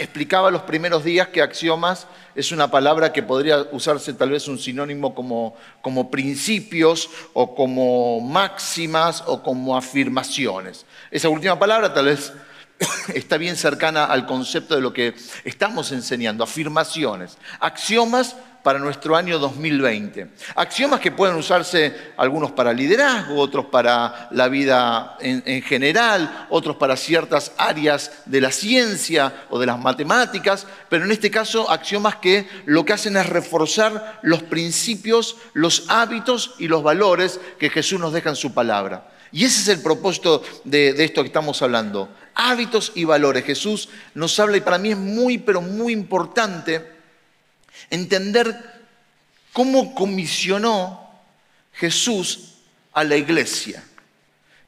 explicaba los primeros días que axiomas es una palabra que podría usarse tal vez un sinónimo como, como principios o como máximas o como afirmaciones. Esa última palabra tal vez está bien cercana al concepto de lo que estamos enseñando, afirmaciones, axiomas para nuestro año 2020. Axiomas que pueden usarse algunos para liderazgo, otros para la vida en, general, otros para ciertas áreas de la ciencia o de las matemáticas, pero en este caso axiomas que lo que hacen es reforzar los principios, los hábitos y los valores que Jesús nos deja en su palabra. Y ese es el propósito de, esto que estamos hablando. Hábitos y valores. Jesús nos habla y para mí es muy, pero muy importante entender cómo comisionó Jesús a la iglesia,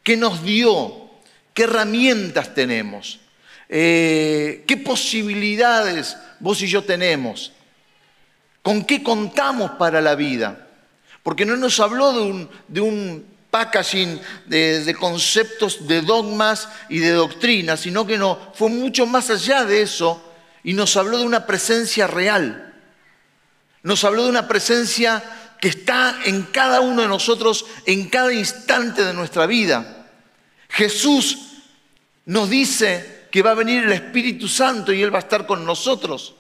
qué nos dio, qué herramientas tenemos, eh, qué posibilidades vos y yo tenemos, con qué contamos para la vida. Porque no nos habló de un, packaging de, de, conceptos, de dogmas y de doctrinas, sino que no, fue mucho más allá de eso y nos habló de una presencia real nos habló de una presencia que está en cada uno de nosotros, en cada instante de nuestra vida. Jesús nos dice que va a venir el Espíritu Santo y Él va a estar con nosotros.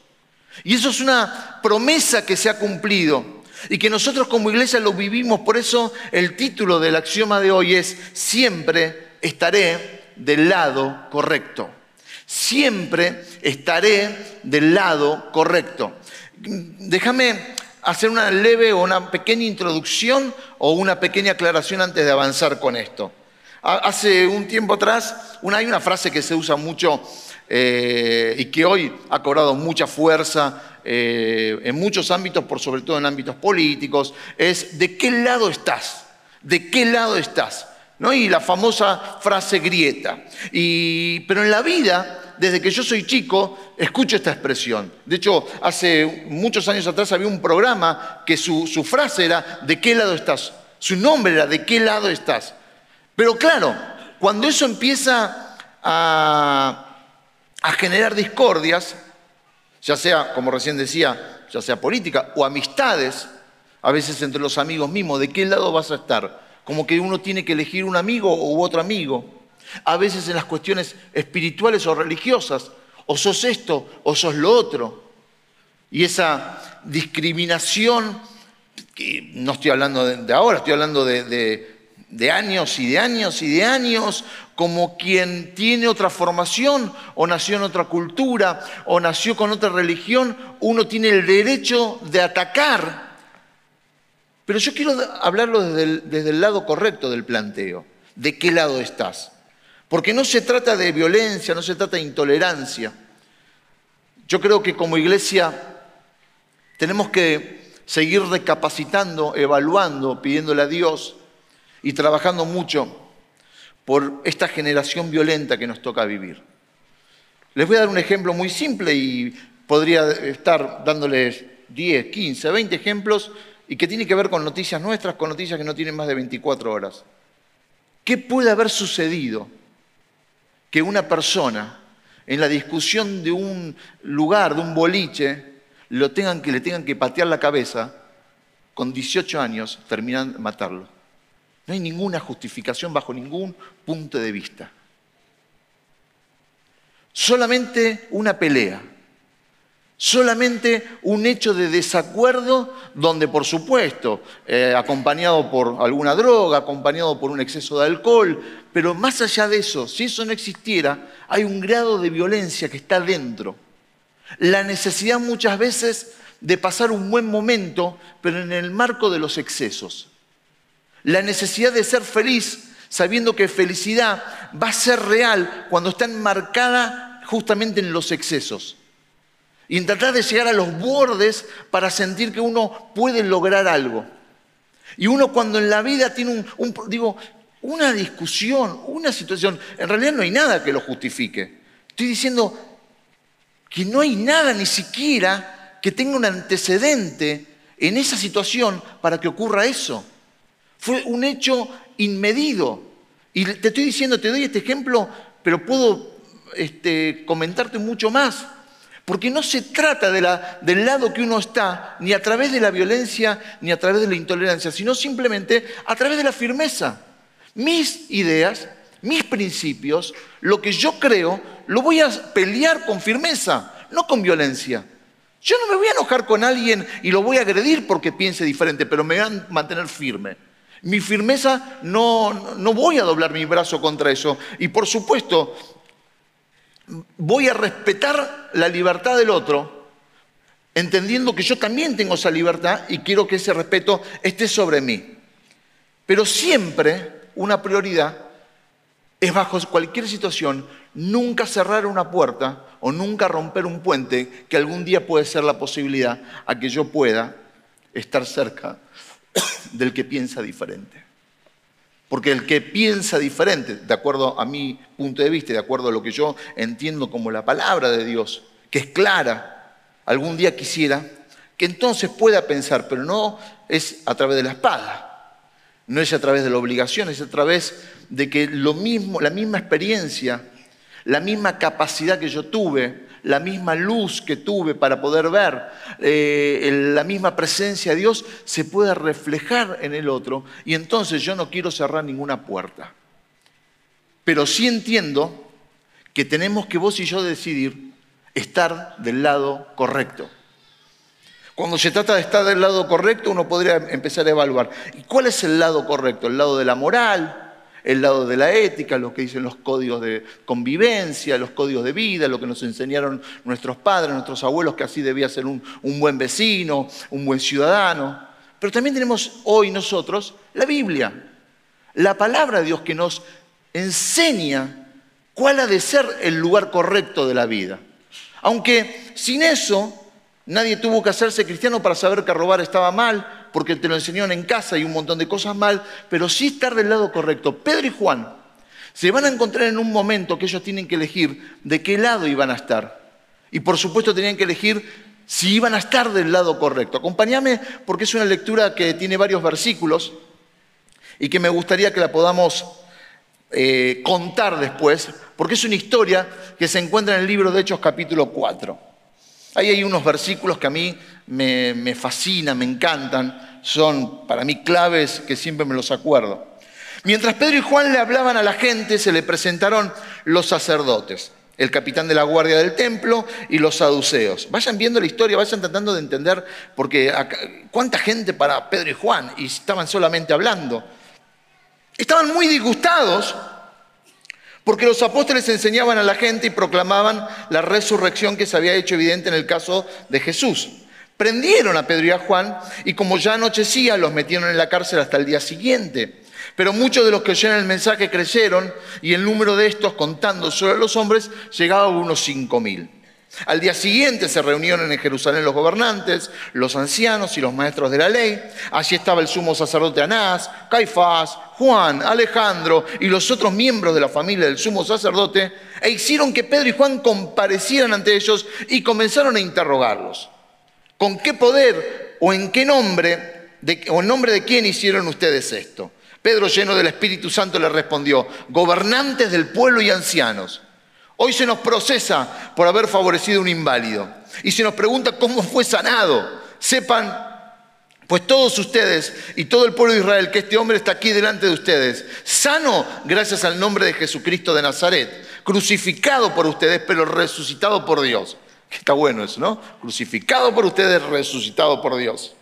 Y eso es una promesa que se ha cumplido y que nosotros como iglesia lo vivimos. Por eso el título del axioma de hoy es, siempre estaré del lado correcto. Siempre estaré del lado correcto. Déjame hacer una leve o una pequeña introducción o una pequeña aclaración antes de avanzar con esto. Hace un tiempo atrás, hay una frase que se usa mucho eh, y que hoy ha cobrado mucha fuerza eh, en muchos ámbitos, por sobre todo en ámbitos políticos, es ¿de qué lado estás? ¿De qué lado estás? ¿No? Y la famosa frase grieta. pero en la vida desde que yo soy chico, escucho esta expresión. De hecho, hace muchos años atrás había un programa que su, frase era, ¿de qué lado estás? Su nombre era, ¿de qué lado estás? Pero claro, cuando eso empieza a, a generar discordias, ya sea, como recién decía, ya sea política o amistades, a veces entre los amigos mismos, ¿de qué lado vas a estar? Como que uno tiene que elegir un amigo u otro amigo a veces en las cuestiones espirituales o religiosas, o sos esto o sos lo otro. Y esa discriminación, que no estoy hablando de, ahora, estoy hablando de, años y de años y de años, como quien tiene otra formación o nació en otra cultura o nació con otra religión, uno tiene el derecho de atacar. Pero yo quiero hablarlo desde el lado correcto del planteo. ¿De qué lado estás? Porque no se trata de violencia, no se trata de intolerancia. Yo creo que como iglesia tenemos que seguir recapacitando, evaluando, pidiéndole a Dios y trabajando mucho por esta generación violenta que nos toca vivir. Les voy a dar un ejemplo muy simple y podría estar dándoles 10, 15, 20 ejemplos y que tiene que ver con noticias nuestras, con noticias que no tienen más de 24 horas. ¿Qué puede haber sucedido que una persona en la discusión de un lugar, de un boliche, lo tengan que, le tengan que patear la cabeza, con 18 años terminan de matarlo. No hay ninguna justificación bajo ningún punto de vista. Solamente una pelea solamente un hecho de desacuerdo donde, por supuesto, eh, acompañado por alguna droga, acompañado por un exceso de alcohol, pero más allá de eso, si eso no existiera, hay un grado de violencia que está dentro. La necesidad muchas veces de pasar un buen momento, pero en el marco de los excesos. La necesidad de ser feliz sabiendo que felicidad va a ser real cuando está enmarcada justamente en los excesos y tratar de llegar a los bordes para sentir que uno puede lograr algo. Y uno cuando en la vida tiene un, digo, una discusión, una situación, en realidad no hay nada que lo justifique. Estoy diciendo que no hay nada ni siquiera que tenga un antecedente en esa situación para que ocurra eso. Fue un hecho inmedido. Y te estoy diciendo, te doy este ejemplo, pero puedo este, comentarte mucho más. Porque no se trata del lado que uno está, ni a través de la violencia, ni a través de la intolerancia, sino simplemente a través de la firmeza. Mis ideas, mis principios, lo que yo creo, lo voy a pelear con firmeza, no con violencia. Yo no me voy a enojar con alguien y lo voy a agredir porque piense diferente, pero me voy a mantener firme. Mi firmeza no, no voy a doblar mi brazo contra eso. Y por supuesto, voy a respetar la libertad del otro, entendiendo que yo también tengo esa libertad y quiero que ese respeto esté sobre mí. Pero siempre una prioridad es bajo cualquier situación nunca cerrar una puerta o nunca romper un puente que algún día puede ser la posibilidad a que yo pueda estar cerca del que piensa diferente. Porque el que piensa diferente, de acuerdo a mi punto de vista, de acuerdo a lo que yo entiendo como la palabra de Dios, que es clara, algún día quisiera que entonces pueda pensar, pero no es a través de la espada, no es a través de la obligación, es a través de que lo mismo, la misma experiencia, la misma capacidad que yo tuve, la misma luz que tuve para poder ver, eh, la misma presencia de Dios se pueda reflejar en el otro y entonces yo no quiero cerrar ninguna puerta. Pero sí entiendo que tenemos que vos y yo decidir estar del lado correcto. Cuando se trata de estar del lado correcto, uno podría empezar a evaluar. ¿Y cuál es el lado correcto? ¿El lado de la moral? El lado de la ética, lo que dicen los códigos de convivencia, los códigos de vida, lo que nos enseñaron nuestros padres, nuestros abuelos, que así debía ser un, buen vecino, un buen ciudadano. Pero también tenemos hoy nosotros la Biblia, la palabra de Dios que nos enseña cuál ha de ser el lugar correcto de la vida. Aunque sin eso nadie tuvo que hacerse cristiano para saber que robar estaba mal, porque te lo enseñaron en casa y un montón de cosas mal, pero sí estar del lado correcto. Pedro y Juan se van a encontrar en un momento que ellos tienen que elegir de qué lado iban a estar. Y por supuesto tenían que elegir si iban a estar del lado correcto. Acompáñame porque es una lectura que tiene varios versículos y que me gustaría que la podamos eh, contar después, porque es una historia que se encuentra en el libro de Hechos capítulo 4. Ahí hay unos versículos que a mí me, fascinan, me encantan, son para mí claves que siempre me los acuerdo. Mientras Pedro y Juan le hablaban a la gente, se le presentaron los sacerdotes, el capitán de la guardia del templo y los saduceos. Vayan viendo la historia, vayan tratando de entender, porque cuánta gente para Pedro y Juan, y estaban solamente hablando. Estaban muy disgustados porque los apóstoles enseñaban a la gente y proclamaban la resurrección que se había hecho evidente en el caso de Jesús. Prendieron a Pedro y a Juan y como ya anochecía los metieron en la cárcel hasta el día siguiente. Pero muchos de los que oyeron el mensaje creyeron y el número de estos, contando solo a los hombres, llegaba a unos cinco mil. Al día siguiente se reunieron en Jerusalén los gobernantes, los ancianos y los maestros de la ley. Allí estaba el sumo sacerdote Anás, Caifás, Juan, Alejandro y los otros miembros de la familia del sumo sacerdote, e hicieron que Pedro y Juan comparecieran ante ellos y comenzaron a interrogarlos. ¿Con qué poder o en qué nombre o en nombre de quién hicieron ustedes esto? Pedro, lleno del Espíritu Santo, le respondió, gobernantes del pueblo y ancianos. Hoy se nos procesa por haber favorecido a un inválido y se nos pregunta cómo fue sanado. Sepan, pues todos ustedes y todo el pueblo de Israel, que este hombre está aquí delante de ustedes, sano gracias al nombre de Jesucristo de Nazaret, crucificado por ustedes, pero resucitado por Dios. Está bueno eso, ¿no? Crucificado por ustedes, resucitado por Dios.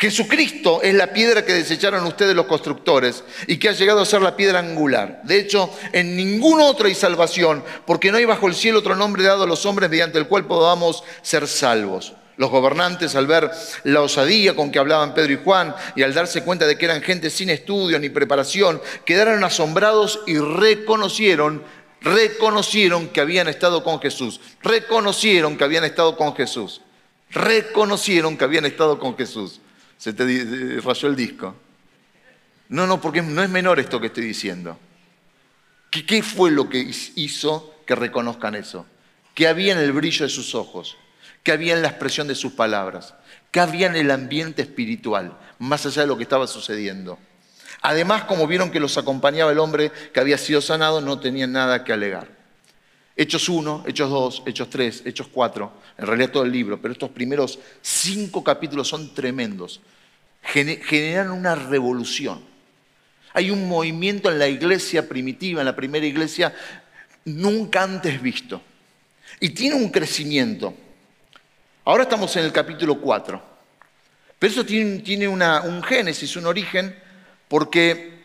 Jesucristo es la piedra que desecharon ustedes los constructores y que ha llegado a ser la piedra angular. De hecho, en ningún otro hay salvación, porque no hay bajo el cielo otro nombre dado a los hombres mediante el cual podamos ser salvos. Los gobernantes, al ver la osadía con que hablaban Pedro y Juan y al darse cuenta de que eran gente sin estudio ni preparación, quedaron asombrados y reconocieron, reconocieron que habían estado con Jesús. Reconocieron que habían estado con Jesús. Reconocieron que habían estado con Jesús se te rayó el disco. No, no, porque no es menor esto que estoy diciendo. ¿Qué, ¿Qué, fue lo que hizo que reconozcan eso? ¿Qué había en el brillo de sus ojos? ¿Qué había en la expresión de sus palabras? ¿Qué había en el ambiente espiritual, más allá de lo que estaba sucediendo? Además, como vieron que los acompañaba el hombre que había sido sanado, no tenían nada que alegar. Hechos 1, Hechos 2, Hechos 3, Hechos 4, en realidad todo el libro, pero estos primeros cinco capítulos son tremendos. Generan una revolución. Hay un movimiento en la iglesia primitiva, en la primera iglesia, nunca antes visto. Y tiene un crecimiento. Ahora estamos en el capítulo 4. Pero eso tiene, un génesis, un origen, porque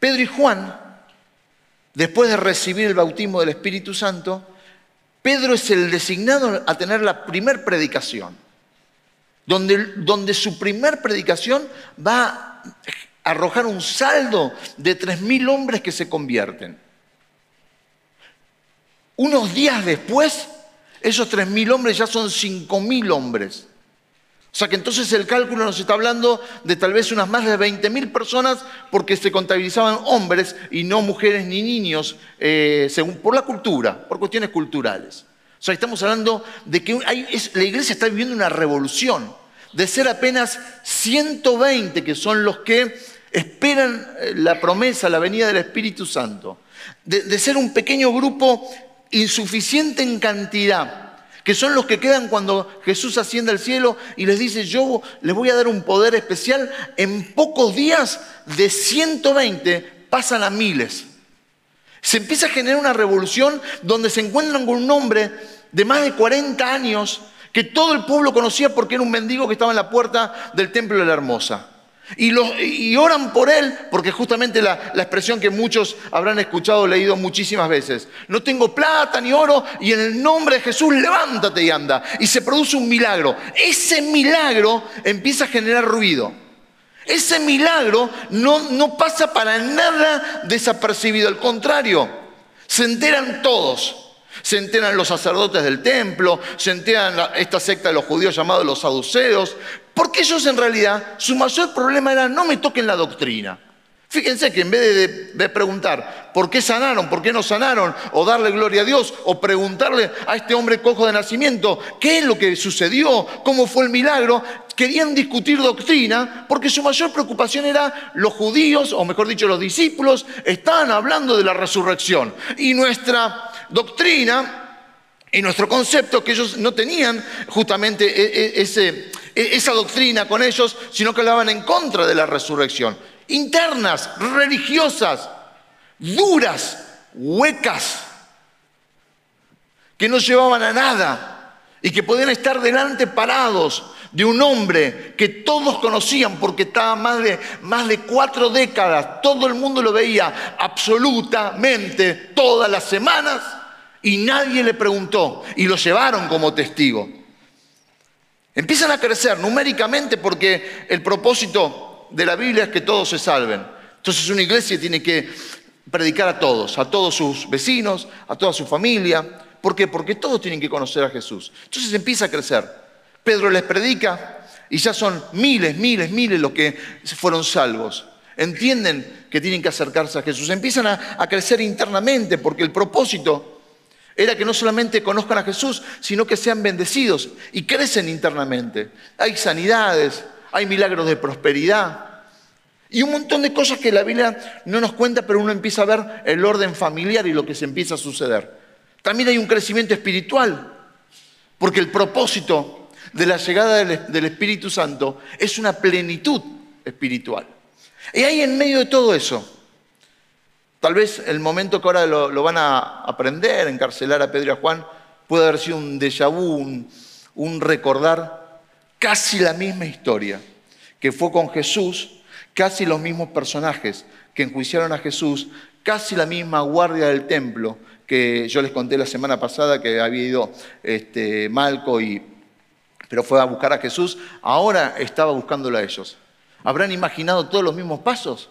Pedro y Juan después de recibir el bautismo del Espíritu Santo, Pedro es el designado a tener la primer predicación, donde, donde su primer predicación va a arrojar un saldo de 3.000 hombres que se convierten. Unos días después, esos 3.000 hombres ya son 5.000 hombres. O sea que entonces el cálculo nos está hablando de tal vez unas más de 20.000 personas porque se contabilizaban hombres y no mujeres ni niños, eh, según, por la cultura, por cuestiones culturales. O sea, estamos hablando de que la iglesia está viviendo una revolución, de ser apenas 120 que son los que esperan eh, la promesa, la venida del Espíritu Santo, de ser un pequeño grupo insuficiente en cantidad que son los que quedan cuando Jesús asciende al cielo y les dice, yo les voy a dar un poder especial, en pocos días de 120 pasan a miles. Se empieza a generar una revolución donde se encuentran con un hombre de más de 40 años que todo el pueblo conocía porque era un mendigo que estaba en la puerta del templo de la hermosa. Y, oran por él, porque justamente la, expresión que muchos habrán escuchado o leído muchísimas veces. No tengo plata ni oro y en el nombre de Jesús levántate y anda. Y se produce un milagro. Ese milagro empieza a generar ruido. Ese milagro no, no pasa para nada desapercibido. Al contrario, se enteran todos. Se enteran los sacerdotes del templo, se enteran esta secta de los judíos llamados los saduceos, porque ellos en realidad, su mayor problema era no me toquen la doctrina. Fíjense que en vez de, preguntar por qué sanaron, por qué no sanaron, o darle gloria a Dios, o preguntarle a este hombre cojo de nacimiento qué es lo que sucedió, cómo fue el milagro, querían discutir doctrina porque su mayor preocupación era los judíos, o mejor dicho, los discípulos, estaban hablando de la resurrección. Y nuestra doctrina y nuestro concepto, que ellos no tenían justamente e, e, ese, esa doctrina con ellos, sino que hablaban en contra de la resurrección. Internas, religiosas, duras, huecas, que no llevaban a nada y que podían estar delante parados de un hombre que todos conocían porque estaba más de, más de cuatro décadas, todo el mundo lo veía absolutamente todas las semanas y nadie le preguntó y lo llevaron como testigo. Empiezan a crecer numéricamente porque el propósito de la Biblia es que todos se salven. Entonces una iglesia tiene que predicar a todos, a todos sus vecinos, a toda su familia. ¿Por qué? Porque todos tienen que conocer a Jesús. Entonces empieza a crecer. Pedro les predica y ya son miles, miles, miles los que fueron salvos. Entienden que tienen que acercarse a Jesús. Empiezan a, a crecer internamente porque el propósito era que no solamente conozcan a Jesús, sino que sean bendecidos y crecen internamente. Hay sanidades, hay milagros de prosperidad y un montón de cosas que la Biblia no nos cuenta, pero uno empieza a ver el orden familiar y lo que se empieza a suceder. También hay un crecimiento espiritual, porque el propósito de la llegada del, Espíritu Santo es una plenitud espiritual. Y hay en medio de todo eso Tal vez el momento que ahora lo, van a aprender, encarcelar a Pedro y a Juan, puede haber sido un déjà vu, un, recordar casi la misma historia, que fue con Jesús, casi los mismos personajes que enjuiciaron a Jesús, casi la misma guardia del templo que yo les conté la semana pasada que había ido este, Malco y pero fue a buscar a Jesús, ahora estaba buscándolo a ellos. ¿Habrán imaginado todos los mismos pasos?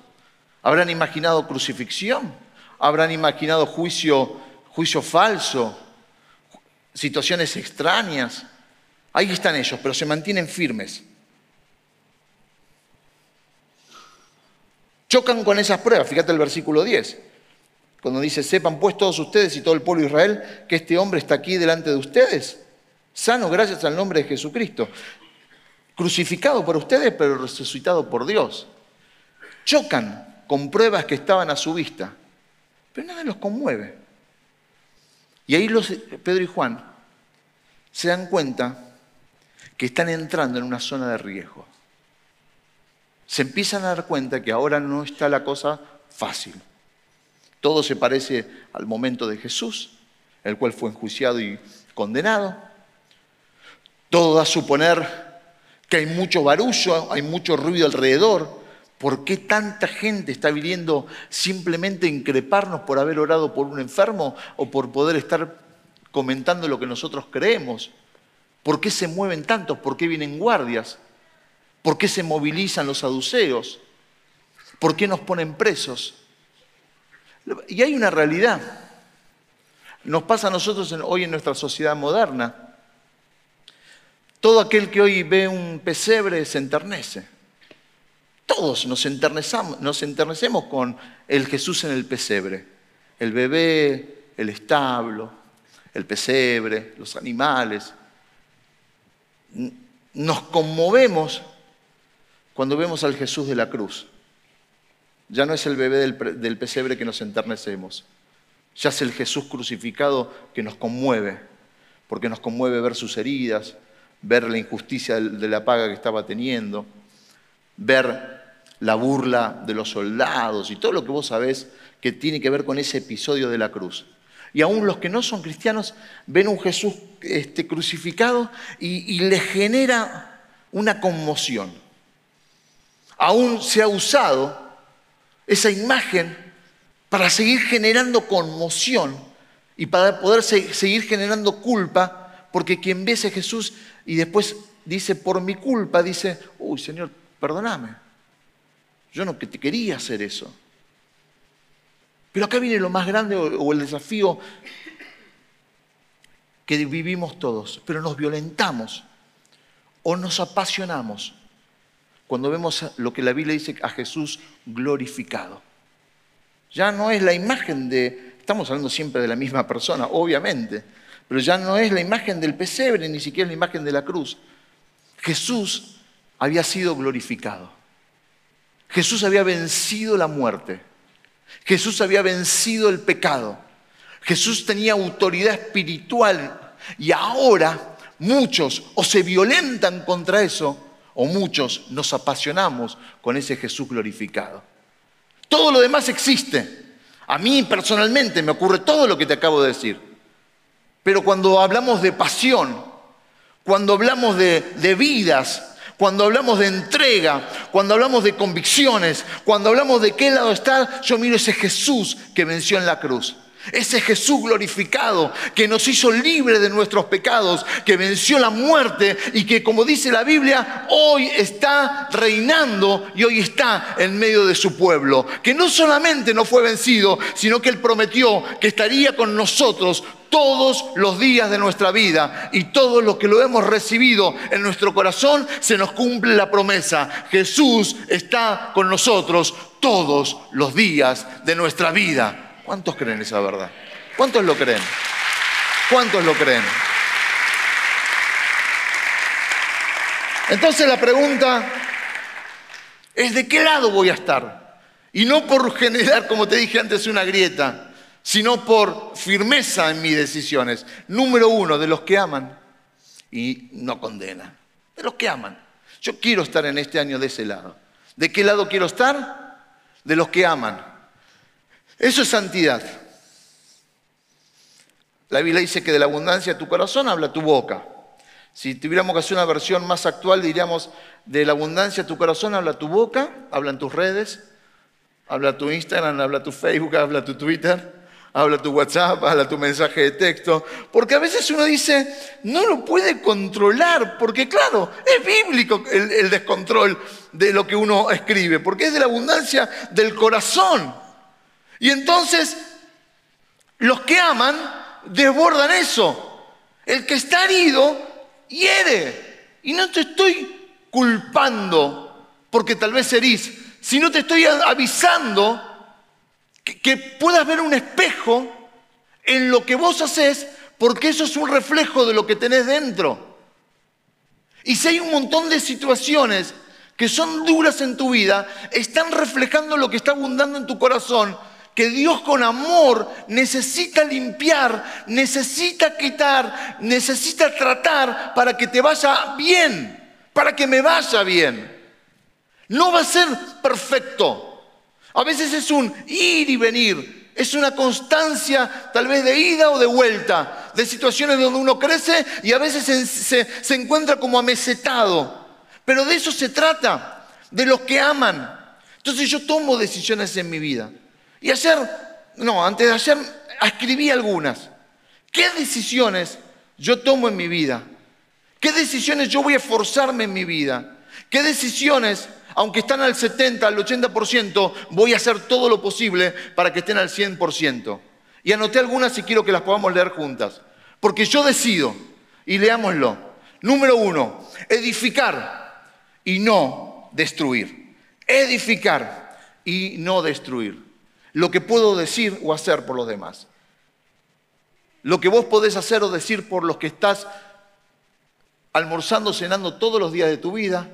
Habrán imaginado crucifixión, habrán imaginado juicio, juicio falso, situaciones extrañas. Ahí están ellos, pero se mantienen firmes. Chocan con esas pruebas, fíjate el versículo 10, cuando dice, sepan pues todos ustedes y todo el pueblo de Israel que este hombre está aquí delante de ustedes, sano gracias al nombre de Jesucristo, crucificado por ustedes, pero resucitado por Dios. Chocan con pruebas que estaban a su vista, pero nada los conmueve. Y ahí los, Pedro y Juan se dan cuenta que están entrando en una zona de riesgo. Se empiezan a dar cuenta que ahora no está la cosa fácil. Todo se parece al momento de Jesús, el cual fue enjuiciado y condenado. Todo da a suponer que hay mucho barullo, hay mucho ruido alrededor. ¿Por qué tanta gente está viniendo simplemente increparnos por haber orado por un enfermo o por poder estar comentando lo que nosotros creemos? ¿Por qué se mueven tantos? ¿Por qué vienen guardias? ¿Por qué se movilizan los saduceos? ¿Por qué nos ponen presos? Y hay una realidad. Nos pasa a nosotros hoy en nuestra sociedad moderna. Todo aquel que hoy ve un pesebre se enternece. Todos nos, enternecemos con el Jesús en el pesebre. El bebé, el establo, el pesebre, los animales. Nos conmovemos cuando vemos al Jesús de la cruz. Ya no es el bebé del, pesebre que nos enternecemos. Ya es el Jesús crucificado que nos conmueve, porque nos conmueve ver sus heridas, ver la injusticia de la paga que estaba teniendo, ver la burla de los soldados y todo lo que vos sabés que tiene que ver con ese episodio de la cruz. Y aún los que no son cristianos ven un Jesús este, crucificado y, y les genera una conmoción aún se ha usado esa imagen para seguir generando conmoción y para poder seguir generando culpa, porque quien ve a Jesús y después dice, por mi culpa, dice, uy Señor, perdóname, yo no quería hacer eso. Pero acá viene lo más grande o el desafío que vivimos todos, pero nos violentamos o nos apasionamos cuando vemos lo que la Biblia dice a Jesús glorificado. Ya no es la imagen de, estamos hablando siempre de la misma persona, obviamente, pero ya no es la imagen del pesebre, ni siquiera la imagen de la cruz. Jesús había sido glorificado. Jesús había vencido la muerte. Jesús había vencido el pecado. Jesús tenía autoridad espiritual y ahora muchos o se violentan contra eso o muchos nos apasionamos con ese Jesús glorificado. Todo lo demás existe. A mí personalmente me ocurre todo lo que te acabo de decir. Pero cuando hablamos de pasión, cuando hablamos de, vidas, cuando hablamos de entrega, cuando hablamos de convicciones, cuando hablamos de qué lado está, yo miro ese Jesús que venció en la cruz. Ese Jesús glorificado que nos hizo libre de nuestros pecados, que venció la muerte y que, como dice la Biblia, hoy está reinando y hoy está en medio de su pueblo. Que no solamente no fue vencido, sino que Él prometió que estaría con nosotros todos los días de nuestra vida y todos los que lo hemos recibido en nuestro corazón, se nos cumple la promesa. Jesús está con nosotros todos los días de nuestra vida. ¿Cuántos creen esa verdad? ¿Cuántos lo creen? ¿Cuántos lo creen? Entonces la pregunta es de qué lado voy a estar. Y no por generar, como te dije antes, una grieta, sino por firmeza en mis decisiones. Número uno, de los que aman y no condenan. De los que aman. Yo quiero estar en este año de ese lado. ¿De qué lado quiero estar? De los que aman eso es santidad. La Biblia dice que de la abundancia de tu corazón habla tu boca. Si tuviéramos que hacer una versión más actual, diríamos, de la abundancia de tu corazón habla tu boca, hablan tus redes, habla tu Instagram, habla tu Facebook, habla tu Twitter, habla tu WhatsApp, habla tu mensaje de texto. Porque a veces uno dice, no lo puede controlar, porque claro, es bíblico el, el descontrol de lo que uno escribe, porque es de la abundancia del corazón. Y entonces los que aman desbordan eso. El que está herido hiere. Y no te estoy culpando porque tal vez herís, sino te estoy avisando que, puedas ver un espejo en lo que vos haces porque eso es un reflejo de lo que tenés dentro. Y si hay un montón de situaciones que son duras en tu vida, están reflejando lo que está abundando en tu corazón que Dios con amor necesita limpiar, necesita quitar, necesita tratar para que te vaya bien, para que me vaya bien. No va a ser perfecto. A veces es un ir y venir, es una constancia tal vez de ida o de vuelta, de situaciones donde uno crece y a veces se, encuentra como amesetado. Pero de eso se trata, de los que aman. Entonces yo tomo decisiones en mi vida. Y ayer, no, antes de ayer escribí algunas. ¿Qué decisiones yo tomo en mi vida? ¿Qué decisiones yo voy a forzarme en mi vida? ¿Qué decisiones, aunque están al 70, al 80%, voy a hacer todo lo posible para que estén al 100%? Y anoté algunas y quiero que las podamos leer juntas. Porque yo decido, y leámoslo. Número uno, edificar y no destruir. Edificar y no destruir lo que puedo decir o hacer por los demás. Lo que vos podés hacer o decir por los que estás almorzando, cenando todos los días de tu vida,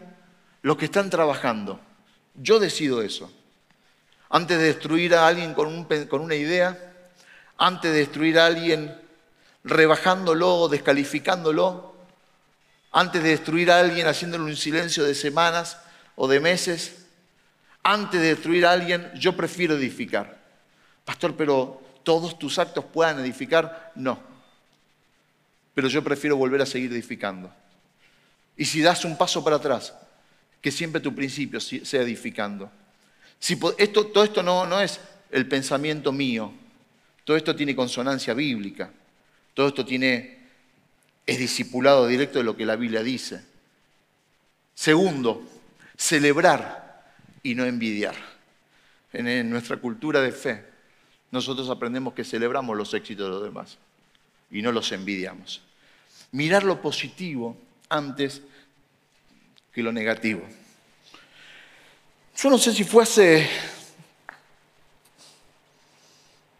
los que están trabajando. Yo decido eso. Antes de destruir a alguien con, una idea, antes de destruir a alguien rebajándolo o descalificándolo, antes de destruir a alguien haciéndole un silencio de semanas o de meses, antes de destruir a alguien, yo prefiero edificar. Pastor, pero todos tus actos puedan edificar. No. Pero yo prefiero volver a seguir edificando. Y si das un paso para atrás, que siempre tu principio sea edificando. Si esto, todo esto no, es el pensamiento mío. Todo esto tiene consonancia bíblica. Todo esto tiene, es discipulado directo de lo que la Biblia dice. Segundo, celebrar y no envidiar. En, nuestra cultura de fe, nosotros aprendemos que celebramos los éxitos de los demás y no los envidiamos. Mirar lo positivo antes que lo negativo. Yo no sé si fue hace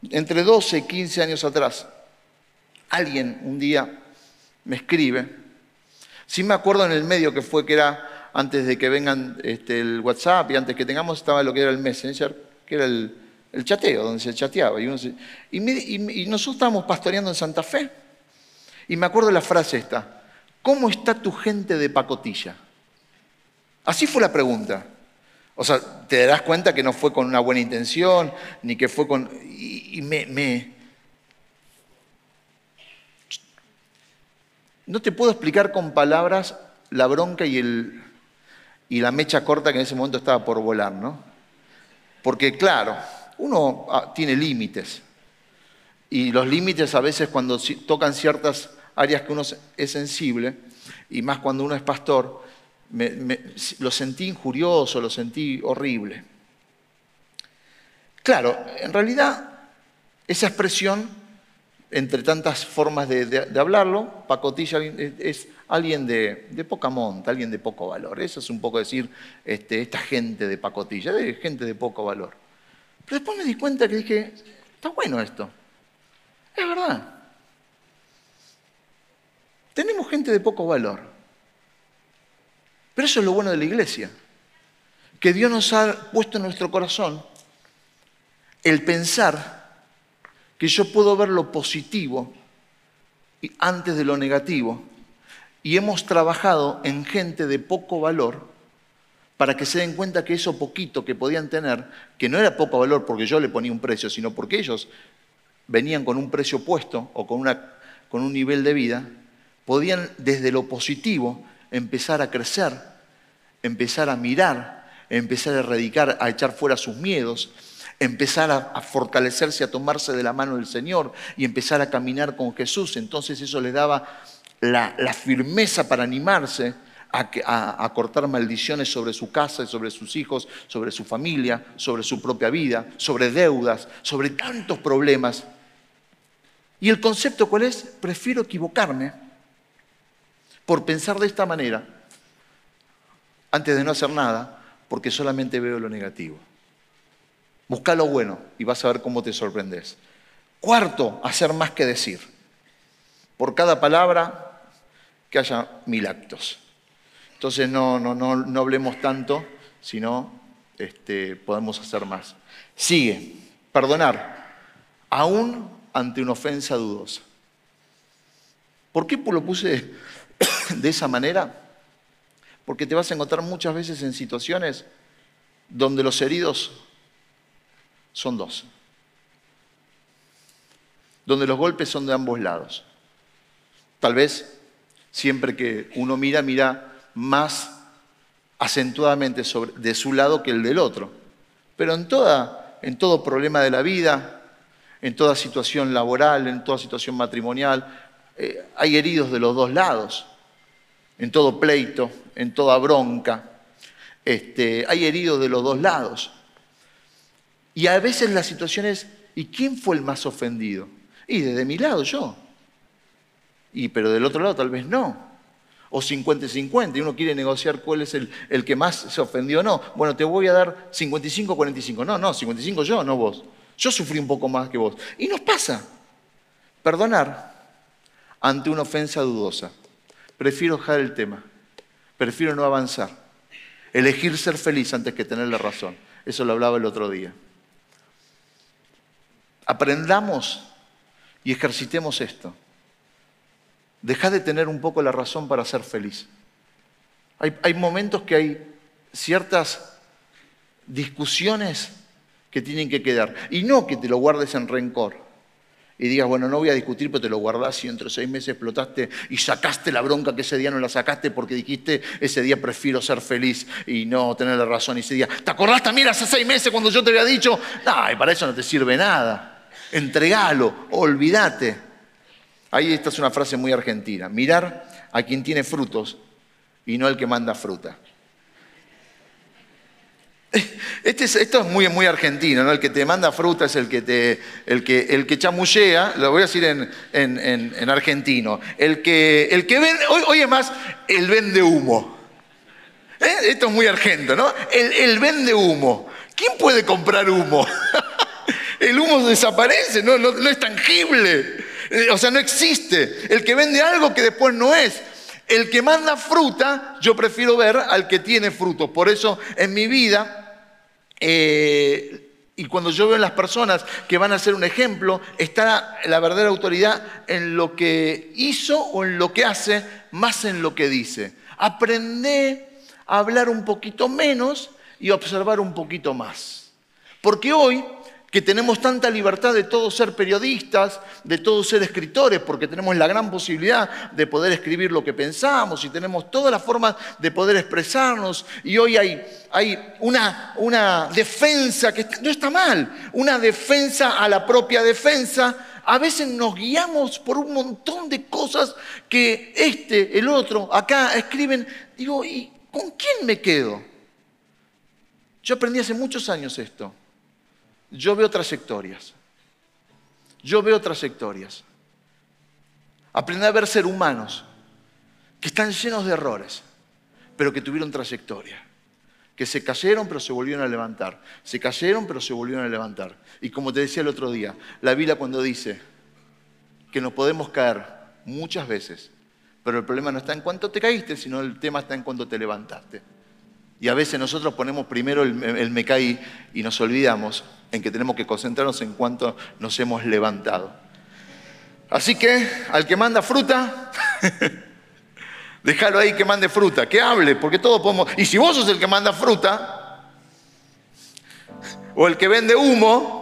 entre 12 y 15 años atrás, alguien un día me escribe, sí me acuerdo en el medio que fue que era antes de que vengan este, el WhatsApp y antes que tengamos estaba lo que era el Messenger, que era el, chateo, donde se chateaba. Y, y, nosotros estábamos pastoreando en Santa Fe. Y me acuerdo la frase esta, ¿cómo está tu gente de pacotilla? Así fue la pregunta. O sea, te darás cuenta que no fue con una buena intención, ni que fue con... Y, me, me... No te puedo explicar con palabras la bronca y el, y la mecha corta que en ese momento estaba por volar, ¿no? Porque claro, uno ah, tiene límites y los límites a veces cuando tocan ciertas áreas que uno es sensible, y más cuando uno es pastor, lo sentí injurioso, lo sentí horrible. Claro, en realidad esa expresión, entre tantas formas de, hablarlo, pacotilla es alguien de, poca monta, alguien de poco valor. Eso es un poco decir este, esta gente de pacotilla, gente de poco valor. Pero después me di cuenta que dije, está bueno esto. Es verdad. Tenemos gente de poco valor. Pero eso es lo bueno de la iglesia. Que Dios nos ha puesto en nuestro corazón el pensar que yo puedo ver lo positivo antes de lo negativo y hemos trabajado en gente de poco valor para que se den cuenta que eso poquito que podían tener, que no era poco valor porque yo le ponía un precio, sino porque ellos venían con un precio puesto o con, una, con un nivel de vida, podían desde lo positivo empezar a crecer, empezar a mirar, empezar a erradicar, a echar fuera sus miedos, empezar a, a, fortalecerse, a tomarse de la mano del Señor y empezar a caminar con Jesús. Entonces eso les daba la, firmeza para animarse a, cortar maldiciones sobre su casa, sobre sus hijos, sobre su familia, sobre su propia vida, sobre deudas, sobre tantos problemas. ¿Y el concepto cuál es? Prefiero equivocarme por pensar de esta manera antes de no hacer nada, porque solamente veo lo negativo. Busca lo bueno y vas a ver cómo te sorprendes. Cuarto, hacer más que decir. Por cada palabra que haya mil actos. Entonces no, no, no, no hablemos tanto, sino este, podemos hacer más. Sigue. Perdonar, aún ante una ofensa dudosa. ¿Por qué lo puse de esa manera? Porque te vas a encontrar muchas veces en situaciones donde los heridos son dos, donde los golpes son de ambos lados. Tal vez siempre que uno mira, mira más acentuadamente sobre, de su lado que el del otro. Pero en, toda, en todo problema de la vida, en toda situación laboral, en toda situación matrimonial, eh, hay heridos de los dos lados. En todo pleito, en toda bronca, este, hay heridos de los dos lados. Y a veces la situación es, ¿y quién fue el más ofendido? Y desde mi lado yo. Y pero del otro lado tal vez no. O 50-50, y uno quiere negociar cuál es el, el, que más se ofendió o no. Bueno, te voy a dar 55-45. No, no, 55 yo, no vos. Yo sufrí un poco más que vos. Y nos pasa. Perdonar ante una ofensa dudosa. Prefiero dejar el tema. Prefiero no avanzar. Elegir ser feliz antes que tener la razón. Eso lo hablaba el otro día. Aprendamos y ejercitemos esto. Deja de tener un poco la razón para ser feliz. Hay, hay momentos que hay ciertas discusiones que tienen que quedar. Y no que te lo guardes en rencor y digas, bueno, no voy a discutir, pero te lo guardás y entre seis meses explotaste y sacaste la bronca que ese día no la sacaste porque dijiste, ese día prefiero ser feliz y no tener la razón ese día. ¿Te acordás también hace seis meses cuando yo te había dicho? No, y para eso no te sirve nada. Entregalo, olvídate. Ahí esta es una frase muy argentina. Mirar a quien tiene frutos y no al que manda fruta. Este esto es muy, muy argentino, ¿no? El que te manda fruta es el que, te, el que, el que lo voy a decir en, argentino. El que, el que vende, hoy, es más, el vende humo. ¿Eh? Esto es muy argento, ¿no? El, el vende humo. ¿Quién puede comprar humo? el humo desaparece, no, no, no es tangible. O sea, no existe. El que vende algo que después no es. El que manda fruta, yo prefiero ver al que tiene frutos. Por eso en mi vida eh, y cuando yo veo en las personas que van a ser un ejemplo, está la verdadera autoridad en lo que hizo o en lo que hace, más en lo que dice. Aprende a hablar un poquito menos y observar un poquito más. Porque hoy que tenemos tanta libertad de todos ser periodistas, de todos ser escritores, porque tenemos la gran posibilidad de poder escribir lo que pensamos y tenemos todas las formas de poder expresarnos. Y hoy hay, una, una defensa que no está mal, una defensa a la propia defensa. A veces nos guiamos por un montón de cosas que este, el otro, acá escriben. Digo, ¿y con quién me quedo? Yo aprendí hace muchos años esto. Yo veo trayectorias. Yo veo trayectorias. Aprendí a ver ser humanos que están llenos de errores, pero que tuvieron trayectoria. Que se cayeron pero se volvieron a levantar. Se cayeron pero se volvieron a levantar. Y como te decía el otro día, la Biblia cuando dice que nos podemos caer muchas veces, pero el problema no está en cuánto te caíste, sino el tema está en cuánto te levantaste. Y a veces nosotros ponemos primero el, el me caí y nos olvidamos en que tenemos que concentrarnos en cuánto nos hemos levantado. Así que al que manda fruta, déjalo ahí que mande fruta, que hable, porque todos podemos... Y si vos sos el que manda fruta, o el que vende humo,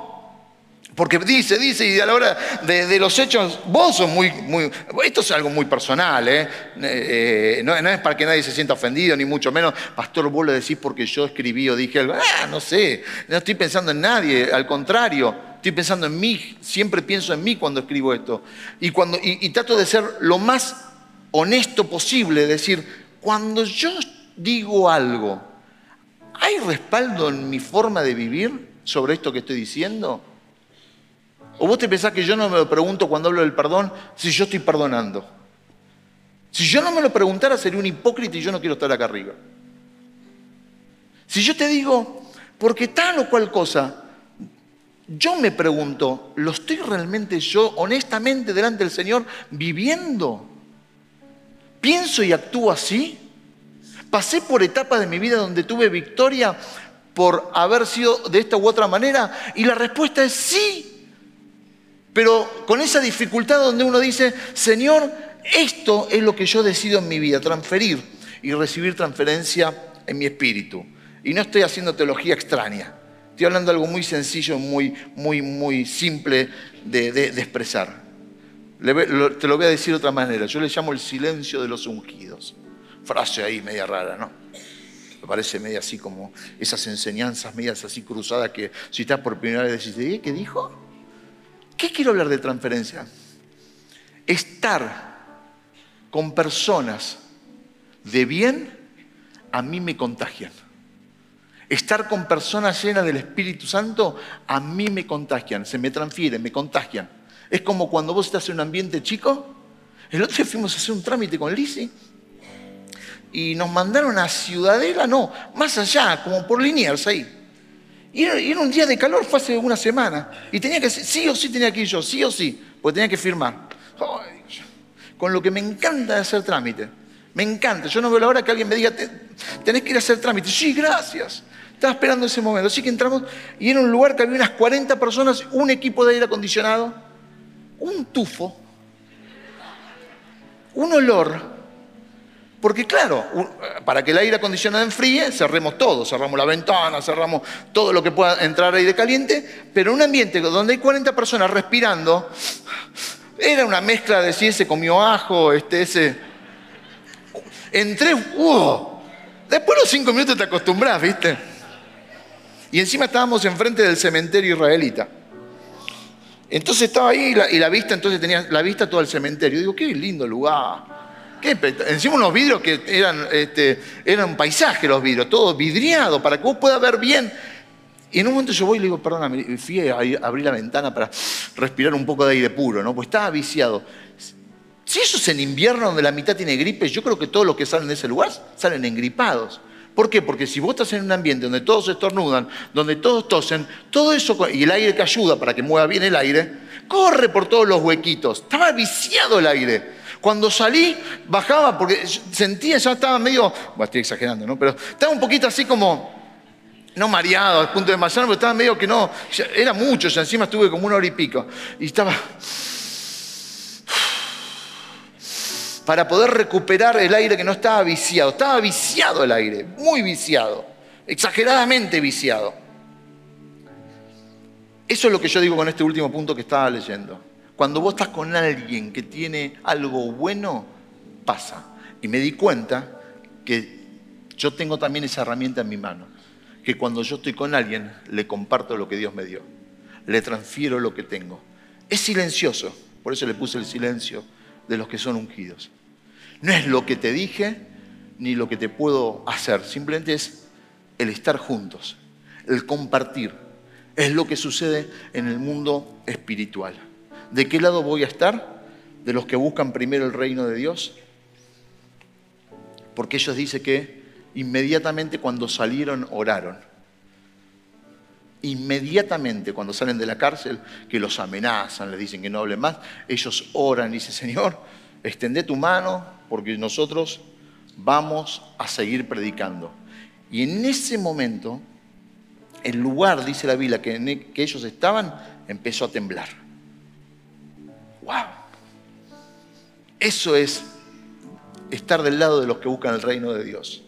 porque dice, dice, y a la hora de, los hechos, vos sos muy, muy... Esto es algo muy personal, ¿eh? eh no, es para que nadie se sienta ofendido, ni mucho menos. Pastor, vos lo decís porque yo escribí o dije algo. Ah, no sé, no estoy pensando en nadie, al contrario, estoy pensando en mí, siempre pienso en mí cuando escribo esto. Y, cuando, y, y trato de ser lo más honesto posible, decir, cuando yo digo algo, ¿hay respaldo en mi forma de vivir sobre esto que estoy diciendo? ¿O vos te pensás que yo no me lo pregunto cuando hablo del perdón si yo estoy perdonando? Si yo no me lo preguntara sería un hipócrita y yo no quiero estar acá arriba. Si yo te digo, porque tal o cual cosa, yo me pregunto, ¿lo estoy realmente yo honestamente delante del Señor viviendo? ¿Pienso y actúo así? ¿Pasé por etapas de mi vida donde tuve victoria por haber sido de esta u otra manera? Y la respuesta es sí. Pero con esa dificultad donde uno dice, Señor, esto es lo que yo decido en mi vida, transferir y recibir transferencia en mi espíritu. Y no estoy haciendo teología extraña. Estoy hablando de algo muy sencillo, muy, muy, muy simple de, expresar. te lo voy a decir de otra manera. Yo le llamo el silencio de los ungidos. Frase ahí media rara, ¿no? Me parece media así como esas enseñanzas medias así cruzadas que si estás por primera vez decís, ¿qué dijo? ¿Qué quiero hablar de transferencia? Estar con personas de bien a mí me contagian. Estar con personas llenas del Espíritu Santo a mí me contagian, se me transfieren, me contagian. Es como cuando vos estás en un ambiente chico. El otro día fuimos a hacer un trámite con Lizzie y nos mandaron a Ciudadela, no, más allá, como por Liniers ahí. Y era, un día de calor, fue hace una semana. Y tenía que, sí o sí tenía que ir yo, sí o sí, porque tenía que firmar. con lo que me encanta hacer trámite. Me encanta. Yo no veo la hora que alguien me diga, tenés que ir a hacer trámite. Sí, gracias. Estaba esperando ese momento. Así que entramos y era un lugar que había unas 40 personas, un equipo de aire acondicionado, un tufo, un olor porque claro, para que el aire acondicionado enfríe, cerremos todo, cerramos la ventana, cerramos todo lo que pueda entrar aire caliente, pero en un ambiente donde hay 40 personas respirando, era una mezcla de si ese comió ajo, este, ese... Entré, ¡uh! Después de los cinco minutos te acostumbras, ¿viste? Y encima estábamos enfrente del cementerio israelita. Entonces estaba ahí y la, vista, entonces tenía la vista todo el cementerio. Digo, qué lindo lugar Encima unos vidrios que eran, este, eran paisaje los vidrios, todo vidriado, para que vos puedas ver bien. Y en un momento yo voy y le digo, perdóname, fui a abrir la ventana para respirar un poco de aire puro, ¿no? Pues estaba viciado. Si eso es en invierno donde la mitad tiene gripe, yo creo que todos los que salen de ese lugar salen engripados. ¿Por qué? Porque si vos estás en un ambiente donde todos estornudan, donde todos tosen, todo eso, y el aire que ayuda para que mueva bien el aire, corre por todos los huequitos. Estaba viciado el aire. Cuando salí, bajaba porque sentía, ya estaba medio, estoy exagerando, ¿no? Pero estaba un poquito así como, no mareado al punto de desmayarme, pero estaba medio que no, era mucho, ya encima estuve como una hora y pico. Y estaba para poder recuperar el aire que no estaba viciado. Estaba viciado el aire, muy viciado, exageradamente viciado. Eso es lo que yo digo con este último punto que estaba leyendo. Cuando vos estás con alguien que tiene algo bueno, pasa. Y me di cuenta que yo tengo también esa herramienta en mi mano. Que cuando yo estoy con alguien, le comparto lo que Dios me dio. Le transfiero lo que tengo. Es silencioso. Por eso le puse el silencio de los que son ungidos. No es lo que te dije ni lo que te puedo hacer. Simplemente es el estar juntos, el compartir. Es lo que sucede en el mundo espiritual. ¿De qué lado voy a estar? ¿De los que buscan primero el reino de Dios? Porque ellos dicen que inmediatamente cuando salieron oraron. Inmediatamente cuando salen de la cárcel, que los amenazan, les dicen que no hablen más, ellos oran y dicen, Señor, extende tu mano porque nosotros vamos a seguir predicando. Y en ese momento, el lugar, dice la Biblia, que, e, que ellos estaban, empezó a temblar. ¡Wow! Eso es estar del lado de los que buscan el reino de Dios.